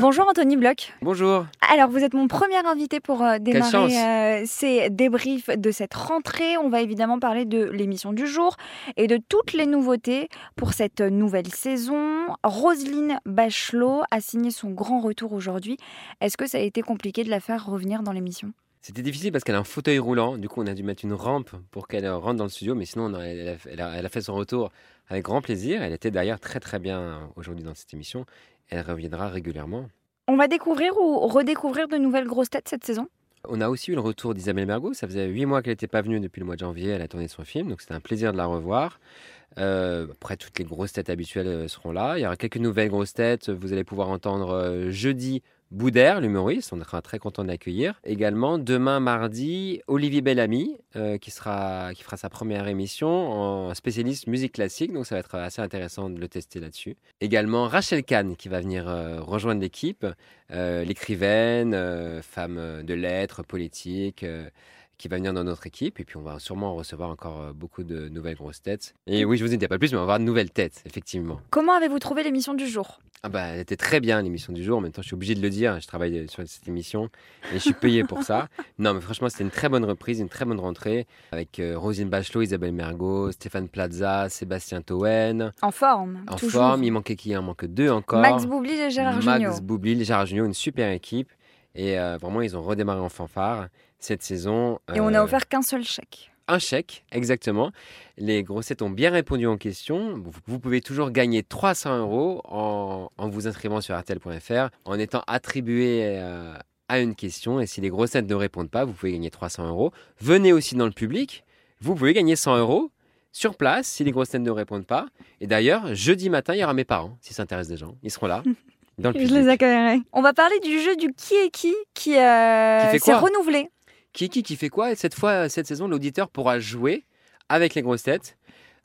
Bonjour Anthony Bloch. Bonjour. Alors vous êtes mon premier invité pour euh, démarrer euh, ces débriefs de cette rentrée. On va évidemment parler de l'émission du jour et de toutes les nouveautés pour cette nouvelle saison. Roselyne Bachelot a signé son grand retour aujourd'hui. Est-ce que ça a été compliqué de la faire revenir dans l'émission? C'était difficile parce qu'elle a un fauteuil roulant. Du coup, on a dû mettre une rampe pour qu'elle rentre dans le studio. Mais sinon, on a- elle, a, elle a- elle a fait son retour avec grand plaisir. Elle était d'ailleurs très très bien aujourd'hui dans cette émission. Elle reviendra régulièrement. On va découvrir ou redécouvrir de nouvelles grosses têtes cette saison? On a aussi eu le retour d'Isabelle Mergo. Ça faisait huit mois qu'elle n'était pas venue depuis le mois de janvier. Elle a tourné son film, donc c'était un plaisir de la revoir. Euh, après, toutes les grosses têtes habituelles euh, seront là. Il y aura quelques nouvelles grosses têtes. Vous allez pouvoir entendre euh, jeudi Boudère, l'humoriste. On sera très content de l'accueillir. Également, demain, mardi, Olivier Bellamy, euh, qui, sera, qui fera sa première émission en spécialiste musique classique. Donc, ça va être assez intéressant de le tester là-dessus. Également, Rachel Kahn, qui va venir euh, rejoindre l'équipe. Euh, l'écrivaine, femme de lettres, politique, qui va venir dans notre équipe. Et puis on va sûrement recevoir encore beaucoup de nouvelles grosses têtes. Et oui, je vous en dis pas plus, mais on va avoir de nouvelles têtes, effectivement. Comment avez-vous trouvé l'émission du jour? Ah bah, elle était très bien l'émission du jour. En même temps, je suis obligé de le dire. Je travaille sur cette émission et je suis payé pour ça. Non, mais franchement, c'était une très bonne reprise, une très bonne rentrée avec euh, Rosine Bachelot, Isabelle Mergo, Stéphane Plaza, Sébastien Toen. En forme En toujours. forme, il manquait qui Il en manque deux encore. Max Boublil et Gérard Max Jugnot. Boublil, Gérard Jugnot, une super équipe. Et euh, vraiment, ils ont redémarré en fanfare cette saison. Et on n'a Euh, offert qu'un seul chèque. Un chèque, exactement. Les grossettes ont bien répondu aux questions. Vous, pouvez toujours gagner 300 euros en, en vous inscrivant sur RTL.fr, en étant attribué euh, à une question. Et si les grossettes ne répondent pas, vous pouvez gagner 300 euros. Venez aussi dans le public. Vous pouvez gagner 100 euros sur place si les grossettes ne répondent pas. Et d'ailleurs, jeudi matin, il y aura mes parents, si ça intéresse des gens. Ils seront là, dans le Je public. les accueillerai. On va parler du jeu du qui est qui qui, euh, Qui s'est renouvelé. Qui, qui, qui fait quoi Et Cette fois, cette saison, l'auditeur pourra jouer avec les grosses têtes.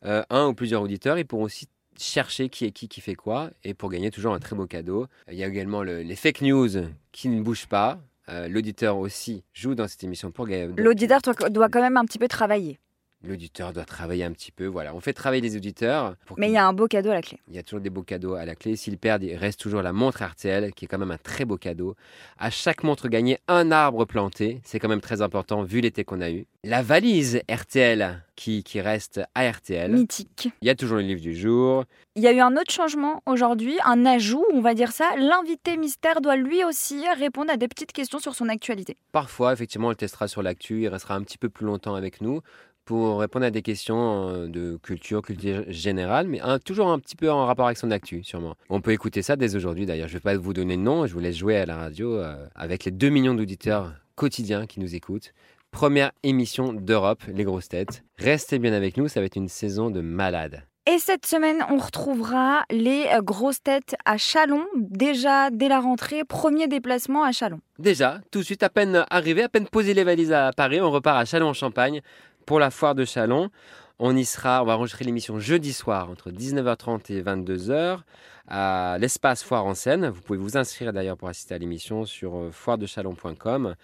Euh, un ou plusieurs auditeurs, ils pourront aussi chercher qui est qui qui fait quoi et pour gagner toujours un très beau cadeau. Il y a également le- les fake news qui ne bougent pas. Euh, L'auditeur aussi joue dans cette émission pour gagner. L'auditeur doit quand même un petit peu travailler. L'auditeur doit travailler un petit peu. Voilà, on fait travailler les auditeurs. Pour Mais il y a un beau cadeau à la clé. Il y a toujours des beaux cadeaux à la clé. S'ils perdent, il reste toujours la montre RTL, qui est quand même un très beau cadeau. À chaque montre gagnée, un arbre planté. C'est quand même très important vu l'été qu'on a eu. La valise RTL, qui, qui reste à RTL. Mythique. Il y a toujours le livre du jour. Il y a eu un autre changement aujourd'hui, un ajout, on va dire ça. L'invité mystère doit lui aussi répondre à des petites questions sur son actualité. Parfois, effectivement, on le testera sur l'actu. Il restera un petit peu plus longtemps avec nous pour répondre à des questions euh, de culture, culture générale, mais un- toujours un petit peu en rapport avec son actu, sûrement. On peut écouter ça dès aujourd'hui, d'ailleurs. Je ne vais pas vous donner le nom, je vous laisse jouer à la radio euh, avec les 2 millions d'auditeurs quotidiens qui nous écoutent. Première émission d'Europe, les grosses têtes. Restez bien avec nous, ça va être une saison de malades. Et cette semaine, on retrouvera les euh, grosses têtes à Chalon. Déjà, dès la rentrée, premier déplacement à Chalon. Déjà, tout de suite, à peine arrivé, à peine posé les valises à Paris, on repart à Chalon-en-Champagne pour la foire de Chalon. On y sera, on va enregistrer l'émission jeudi soir entre 19h30 et 22h à l'espace Foire en Seine. Vous pouvez vous inscrire d'ailleurs pour assister à l'émission sur euh, foiredechalon.com.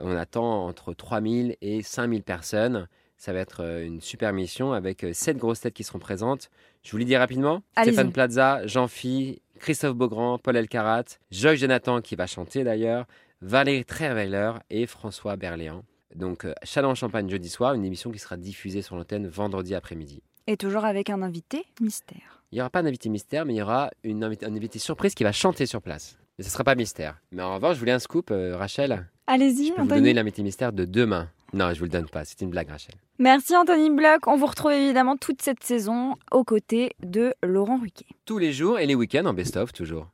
On attend entre 3000 et 5000 personnes. Ça va être euh, une super mission avec euh, sept grosses têtes qui seront présentes. Je vous les dis rapidement. Stéphane Plaza, Jean-Phi, Christophe Beaugrand, Paul Elkarat, Joy Jonathan qui va chanter d'ailleurs, Valérie Trierweiler et François Berléand. Donc euh, Chalon-Champagne jeudi soir, une émission qui sera diffusée sur l'antenne vendredi après-midi. Et toujours avec un invité mystère. Il n'y aura pas d'invité mystère, mais il y aura une invité, un invité surprise qui va chanter sur place. Mais ce ne sera pas mystère. Mais en revanche, je voulais un scoop, euh, Rachel. Allez-y, Je peux vous Anthony. donner l'invité mystère de demain. Non, je vous le donne pas. C'est une blague, Rachel. Merci Anthony Bloch. On vous retrouve évidemment toute cette saison aux côtés de Laurent Ruquier. Tous les jours et les week-ends en best-of toujours.